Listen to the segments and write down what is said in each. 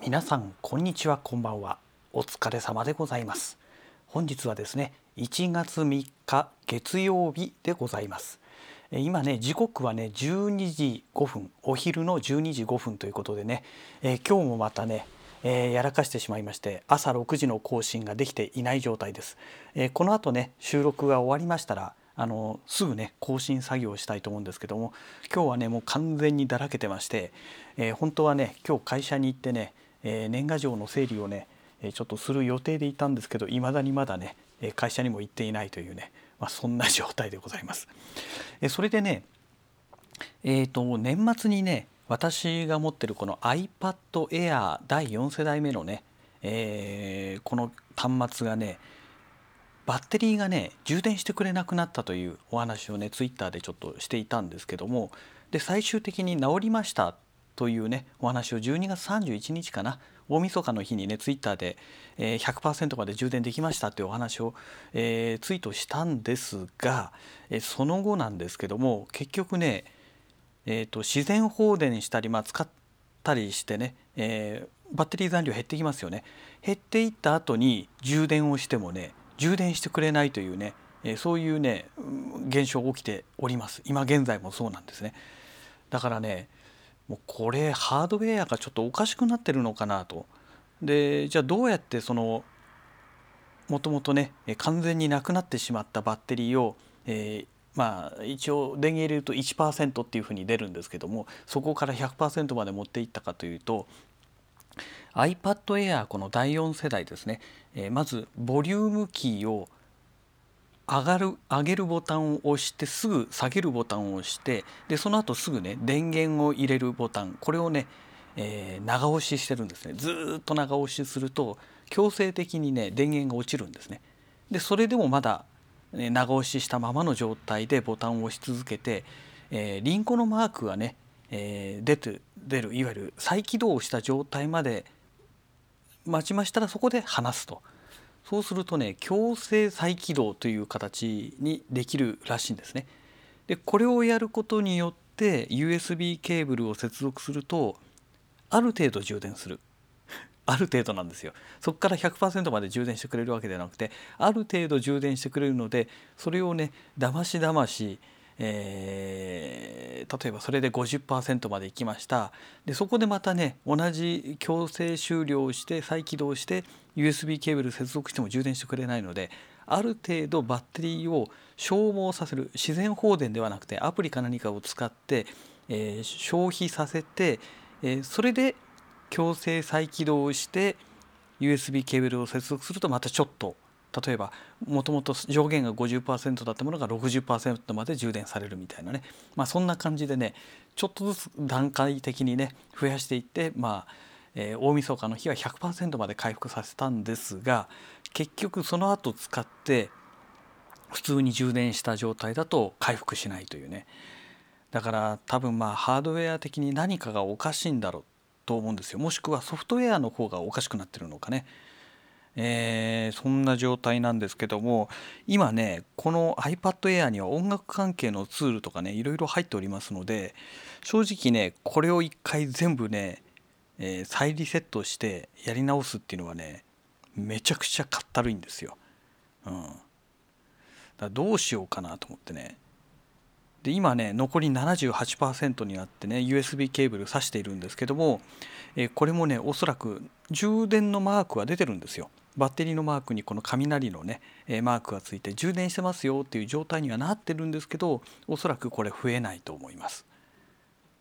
皆さんこんにちはこんばんは。お疲れ様でございます。本日はですね1月3日月曜日でございます。今ね時刻はね12時5分お昼の12時5分ということでね、えー、今日もまたねえー、やらかしてしまいまして朝6時の更新ができていない状態です、えー、この後ね収録が終わりましたらあのすぐね更新作業をしたいと思うんですけども今日はねもう完全にだらけてまして、えー、本当はね今日会社に行ってね、え、年賀状の整理をねちょっとする予定でいたんですけどいまだにまだね会社にも行っていないというね、まあ、そんな状態でございます。えそれでねえーと、年末にね私が持ってるこの iPad Air 第4世代目のね、えー、この端末がねバッテリーがね充電してくれなくなったというお話をねツイッターでちょっとしていたんですけどもで最終的に治りましたというねお話を12月31日かな大晦日の日にねツイッターで、えー、100%まで充電できましたというお話を、えー、ツイートしたんですが、え、その後なんですけども結局ね、えーと、自然放電したり、まあ、使ったりしてね、えー、バッテリー残量減ってきますよね。減っていった後に充電をしてもね充電してくれないというね、えそういうね現象が起きております。今現在もそうなんですね。だからねもうこれハードウェアがちょっとおかしくなってるのかなと。でじゃあどうやってそのもともとね完全になくなってしまったバッテリーを、えー、まあ一応電源入れると1%っていうふうに出るんですけどもそこから100%まで持っていったかというと iPad Air この第4世代ですね、え、まずボリュームキーを上がる上げるボタンを押してすぐ下げるボタンを押してでその後すぐね電源を入れるボタンこれをね、えー、長押ししてるんですね。ずっと長押しすると強制的にね電源が落ちるんですね。でそれでもまだ、ね、長押ししたままの状態でボタンを押し続けて、えー、リンコのマークがね、えー、出て出るいわゆる再起動した状態まで待ちましたらそこで離すと。そうするとね強制再起動という形にできるらしいんですね。でこれをやることによって USB ケーブルを接続するとある程度充電する ある程度なんですよそこから100%まで充電してくれるわけではなくてある程度充電してくれるのでそれをねだましだましえー、例えばそれで50%までいきました。でそこでまたね同じ強制終了して再起動して USB ケーブル接続しても充電してくれないのである程度バッテリーを消耗させる自然放電ではなくてアプリか何かを使って、えー、消費させて、えー、それで強制再起動して USB ケーブルを接続するとまたちょっと例えばもともと上限が50%だったものが60%まで充電されるみたいなね、まあ、そんな感じでねちょっとずつ段階的にね増やしていってまあ、えー、大晦日の日は100%まで回復させたんですが結局その後使って普通に充電した状態だと回復しないというね。だから多分まあハードウェア的に何かがおかしいんだろうと思うんですよ。もしくはソフトウェアの方がおかしくなってるのかね。えー、そんな状態なんですけども今ねこの iPad Air には音楽関係のツールとかねいろいろ入っておりますので正直ねこれを一回全部ね、えー、再リセットしてやり直すっていうのはねめちゃくちゃかったるいんですよ。うん、だどうしようかなと思ってねで今ね残り78%になってね USB ケーブル挿しているんですけども、えー、これもねおそらく充電のマークは出てるんですよ。バッテリーのマークにこの雷のね、えマークがついて充電してますよっていう状態にはなってるんですけどおそらくこれ増えないと思います。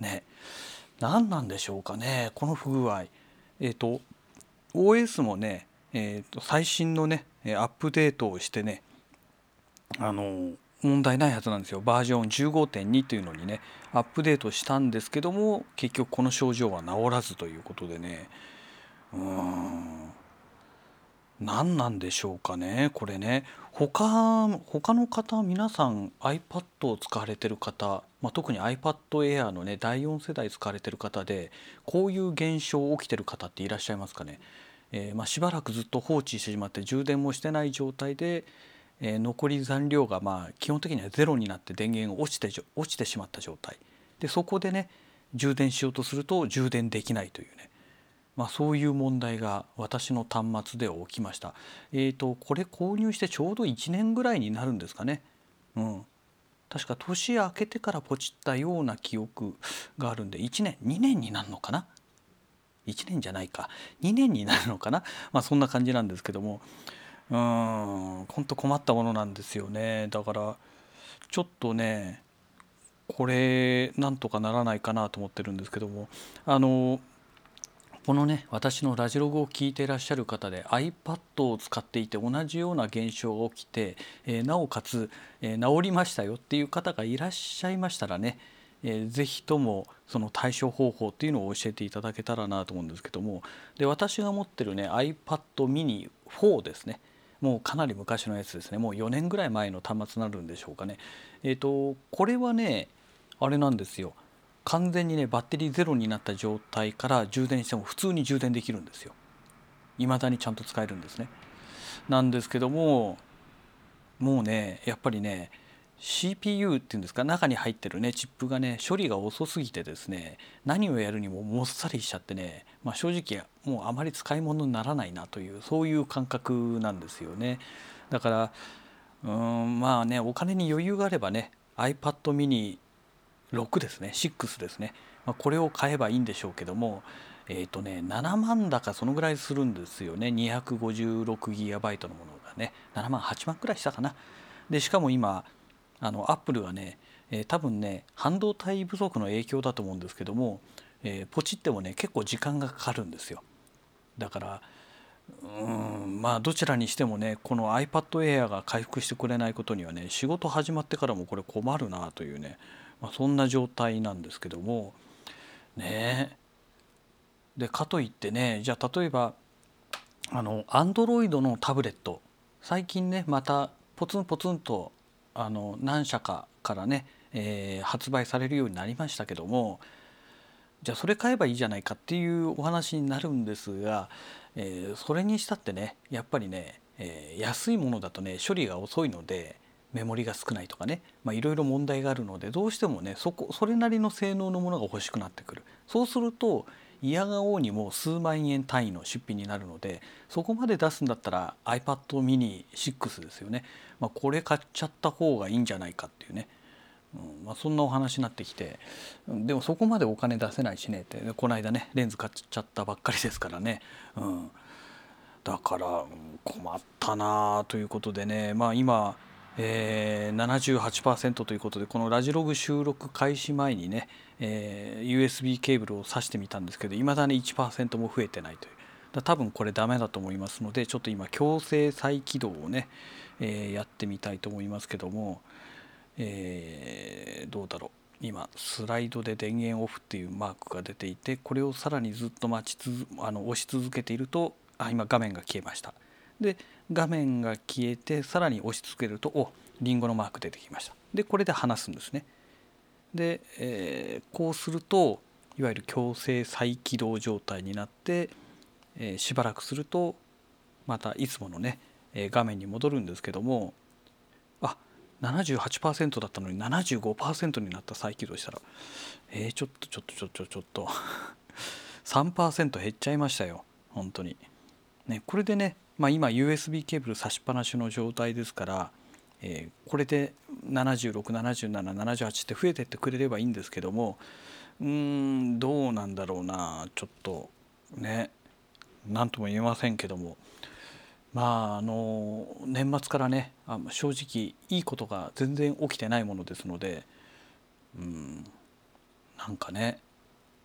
ね何なんでしょうかねこの不具合。えっ、ー、と OS もね、えー、と最新のねアップデートをしてねあの問題ないはずなんですよバージョン15.2というのにねアップデートしたんですけども結局この症状は治らずということでねうん何なんでしょうかねこれね。他他の方皆さん iPad を使われてる方、まあ、特に iPad Air のね第4世代使われてる方でこういう現象起きてる方っていらっしゃいますかね、えー、まあ、しばらくずっと放置してしまって充電もしてない状態で、えー、残り残量がまあ基本的にはゼロになって電源が落ちて落ちてしまった状態。でそこでね充電しようとすると充電できないというね。まあ、そういう問題が私の端末で起きました。えーと、これ購入してちょうど1年ぐらいになるんですかね。うん、確か年明けてからポチったような記憶があるんで1年2年になるのかな？1年じゃないか。2年になるのかな？まあそんな感じなんですけども。うーん本当困ったものなんですよね。だからちょっとねこれなんとかならないかなと思ってるんですけども。あのこのね私のラジログを聞いていらっしゃる方で iPad を使っていて同じような現象が起きて、えー、なおかつ、えー、治りましたよっていう方がいらっしゃいましたらね、えー、ぜひともその対処方法っていうのを教えていただけたらなと思うんですけども。で私が持ってるね iPad mini 4ですね。もうかなり昔のやつですね。もう4年ぐらい前の端末になるんでしょうかね。えっ、とこれはねあれなんですよ。完全にねバッテリーゼロになった状態から充電しても普通に充電できるんですよ。未だにちゃんと使えるんですね。なんですけどももうねやっぱりね CPU っていうんですか中に入ってるねチップがね処理が遅すぎてですね何をやるにももっさりしちゃってね、まあ、正直もうあまり使い物にならないなというそういう感覚なんですよね。だからうんまあねお金に余裕があればね iPad mini 6ですね6ですね、まあ、これを買えばいいんでしょうけどもえっ、ー、とね7万だかそのぐらいするんですよね。256GB のものがね。7万8万くらいしたかな。でしかも今あのアップルはね、えー、多分ね半導体不足の影響だと思うんですけども、えー、ポチってもね結構時間がかかるんですよ。だからうんまあどちらにしてもねこの iPad Air が回復してくれないことにはね仕事始まってからもこれ困るなというねまあ、そんな状態なんですけどもねでかといってねじゃあ例えばあのアンドロイドのタブレット最近ねまたポツンポツンとあの何社かからね、えー、発売されるようになりましたけどもじゃあそれ買えばいいじゃないかっていうお話になるんですが、えー、それにしたってねやっぱりね、えー、安いものだとね処理が遅いのでメモリが少ないとかね。いろいろ問題があるのでどうしてもねそこそれなりの性能のものが欲しくなってくる。そうすると嫌がおうにも数万円単位の出費になるのでそこまで出すんだったら iPad mini 6ですよね、まあ、これ買っちゃった方がいいんじゃないかっていうね、うんまあ、そんなお話になってきてでもそこまでお金出せないしねって。この間ねレンズ買っちゃったばっかりですからね、うん、だから困ったなあということでね。まあ今えー、78%ということでこのラジログ収録開始前にね、えー、USB ケーブルを挿してみたんですけどいまだに1%も増えてないというだ多分これダメだと思いますのでちょっと今強制再起動をね、えー、やってみたいと思いますけども、えー、どうだろう今スライドで電源オフっていうマークが出ていてこれをさらにずっと待ちつあの押し続けているとあ今画面が消えました。で画面が消えてさらに押し続けるとおリンゴのマーク出てきました。でこれで離すんですね。で、えー、こうするといわゆる強制再起動状態になって、えー、しばらくするとまたいつものね、えー、画面に戻るんですけどもあ78%だったのに75%になった再起動したらえー、ちょっとちょっとちょっとちょっと。3% 減っちゃいましたよ本当に。ねこれでねまあ、今 USB ケーブル差しっぱなしの状態ですから、えー、これで767778って増えてってくれればいいんですけどもうーんどうなんだろうなちょっとね何とも言えませんけどもまああの年末からねあ正直いいことが全然起きてないものですのでうんなんかね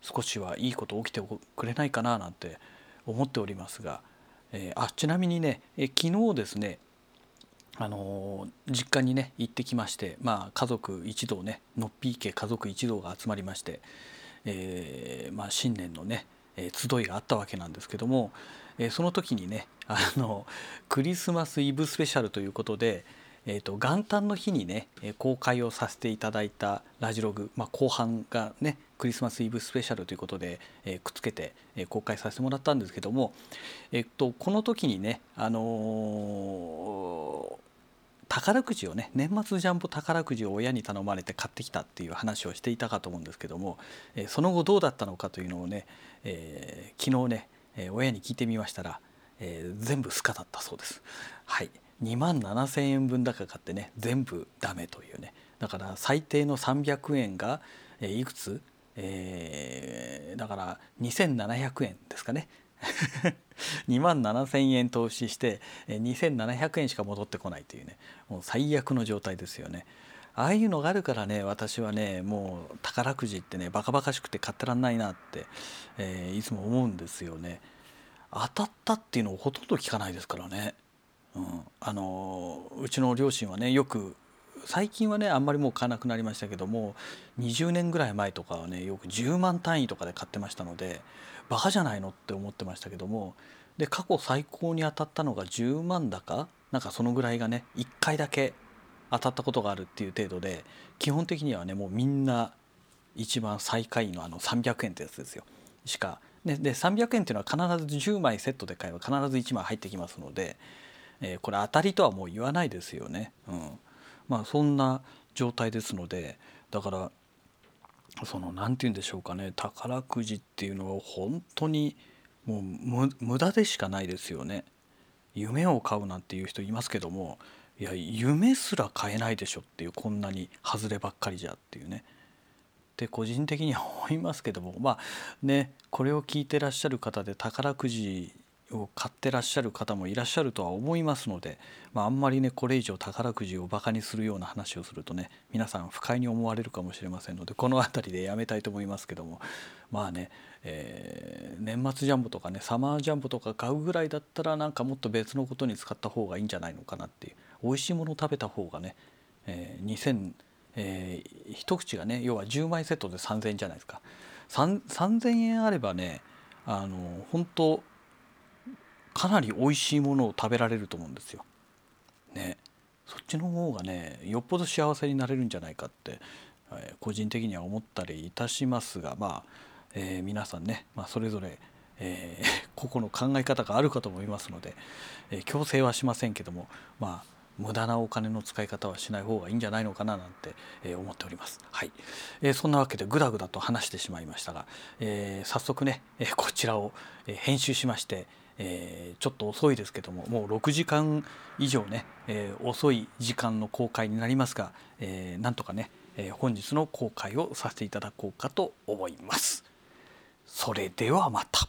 少しはいいこと起きてくれないかななんて思っておりますが。えー、あちなみにね、えー、昨日ですねあのー、実家にね行ってきまして、まあ、家族一同ねのっぴー家家族一同が集まりまして、えーまあ、新年のね、え、集いがあったわけなんですけども、え、その時にねあのクリスマスイブスペシャルということで、えーと、元旦の日にね公開をさせていただいたラジログ、まあ、後半がねクリスマスイブスペシャルということで、えー、くっつけて、えー、公開させてもらったんですけども、えっと、この時にね、あの、宝くじをね年末ジャンボ宝くじを親に頼まれて買ってきたっていう話をしていたかと思うんですけども、えー、その後どうだったのかというのをね、えー、昨日ねえー、親に聞いてみましたら、え、全部スカだったそうです。はい。2万7,000円分だか買ってね全部ダメというね。だから最低の300円が、いくつ、えー、だから2,700円ですかね 2万7,000円投資して2,700円しか戻ってこないというねもう最悪の状態ですよね。ああいうのがあるからね私はねもう宝くじってねバカバカしくて買ってらんないなって、えー、いつも思うんですよね。当たったっていうのをほとんど聞かないですからね。うん、あのうちの両親はねよく最近はねあんまりもう買わなくなりましたけども20年ぐらい前とかはねよく10万単位とかで買ってましたのでバカじゃないのって思ってましたけどもで過去最高に当たったのが10万だかなんかそのぐらいがね1回だけ当たったことがあるっていう程度で基本的にはねもうみんな一番最下位のあの300円ってやつですよしかでで300円っていうのは必ず10枚セットで買えば必ず1枚入ってきますので、えー、これ当たりとはもう言わないですよね。うん、まあそんな状態ですのでだからその何て言うんでしょうかね宝くじっていうのは本当にもう無駄でしかないですよね。夢を買うなんていう人いますけどもいや夢すら買えないでしょっていうこんなに外ればっかりじゃっていうね。って個人的には思いますけどもまあねこれを聞いてらっしゃる方で宝くじを買ってらっしゃる方もいらっしゃるとは思いますので、まあ、あんまりねこれ以上宝くじをバカにするような話をするとね皆さん不快に思われるかもしれませんのでこの辺りでやめたいと思いますけどもまあね、えー、年末ジャンボとかねサマージャンボとか買うぐらいだったらなんかもっと別のことに使った方がいいんじゃないのかなっていう美味しいもの食べた方がね、えー、2000えー、一口がね要は10枚セットで3,000円じゃないですか。3,000円あればねあの本当かなり美味しいものを食べられると思うんですよ。ねそっちの方がねよっぽど幸せになれるんじゃないかって、えー、個人的には思ったりいたしますがまあ、えー、皆さんね、まあ、それぞれ、えー、個々の考え方があるかと思いますので、え強制はしませんけどもまあ無駄なお金の使い方はしない方がいいんじゃないのかななんて、え思っております。はい、えー、そんなわけでグダグダと話してしまいましたが、えー、早速ね、えこちらを、え編集しまして、えちょっと遅いですけどももう6時間以上ね、え遅い時間の公開になりますが、えなんとかね、え本日の公開をさせていただこうかと思います。それではまた。